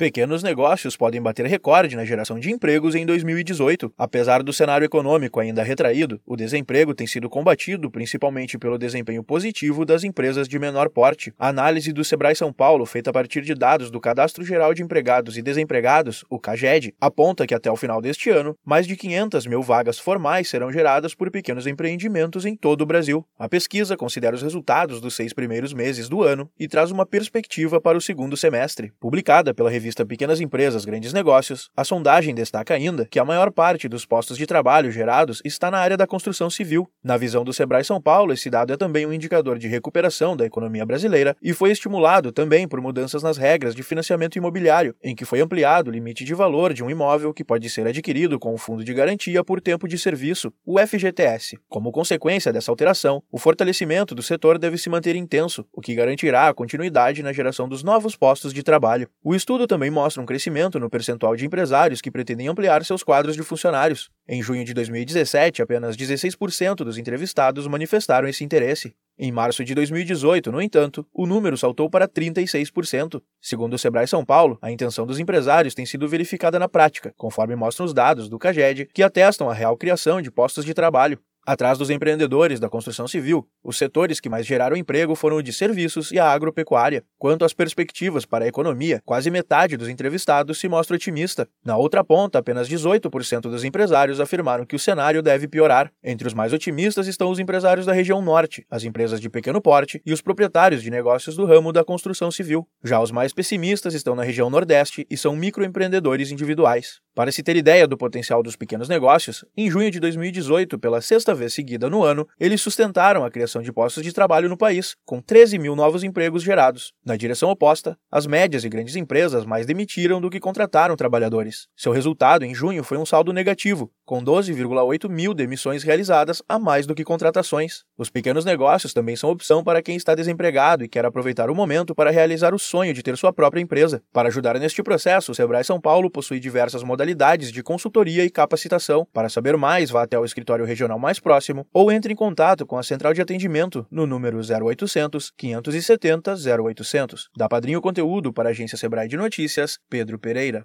Pequenos negócios podem bater recorde na geração de empregos em 2018. Apesar do cenário econômico ainda retraído, o desemprego tem sido combatido principalmente pelo desempenho positivo das empresas de menor porte. A análise do Sebrae São Paulo, feita a partir de dados do Cadastro Geral de Empregados e Desempregados, o CAGED, aponta que até o final deste ano, mais de 500 mil vagas formais serão geradas por pequenos empreendimentos em todo o Brasil. A pesquisa considera os resultados dos seis primeiros meses do ano e traz uma perspectiva para o segundo semestre. Publicada pela revista revista Pequenas Empresas, Grandes Negócios, a sondagem destaca ainda que a maior parte dos postos de trabalho gerados está na área da construção civil. Na visão do Sebrae São Paulo, esse dado é também um indicador de recuperação da economia brasileira e foi estimulado também por mudanças nas regras de financiamento imobiliário, em que foi ampliado o limite de valor de um imóvel que pode ser adquirido com o Fundo de Garantia por Tempo de Serviço, o FGTS. Como consequência dessa alteração, o fortalecimento do setor deve se manter intenso, o que garantirá a continuidade na geração dos novos postos de trabalho. O estudo também também mostra um crescimento no percentual de empresários que pretendem ampliar seus quadros de funcionários. Em junho de 2017, apenas 16% dos entrevistados manifestaram esse interesse. Em março de 2018, no entanto, o número saltou para 36%. Segundo o Sebrae São Paulo, a intenção dos empresários tem sido verificada na prática, conforme mostram os dados do CAGED, que atestam a real criação de postos de trabalho. Atrás dos empreendedores da construção civil, os setores que mais geraram emprego foram o de serviços e a agropecuária. Quanto às perspectivas para a economia, quase metade dos entrevistados se mostra otimista. Na outra ponta, apenas 18% dos empresários afirmaram que o cenário deve piorar. Entre os mais otimistas estão os empresários da região norte, as empresas de pequeno porte e os proprietários de negócios do ramo da construção civil. Já os mais pessimistas estão na região nordeste e são microempreendedores individuais. Para se ter ideia do potencial dos pequenos negócios, em junho de 2018, pela sexta vez seguida no ano, eles sustentaram a criação de postos de trabalho no país, com 13 mil novos empregos gerados. Na direção oposta, as médias e grandes empresas mais demitiram do que contrataram trabalhadores. Seu resultado em junho foi um saldo negativo, com 12,8 mil demissões realizadas a mais do que contratações. Os pequenos negócios também são opção para quem está desempregado e quer aproveitar o momento para realizar o sonho de ter sua própria empresa. Para ajudar neste processo, o Sebrae São Paulo possui diversas modalidades de consultoria e capacitação. Para saber mais, vá até o escritório regional mais próximo ou entre em contato com a central de atendimento no número 0800 570 0800. Da Padrinho Conteúdo para a agência Sebrae de Notícias, Pedro Pereira.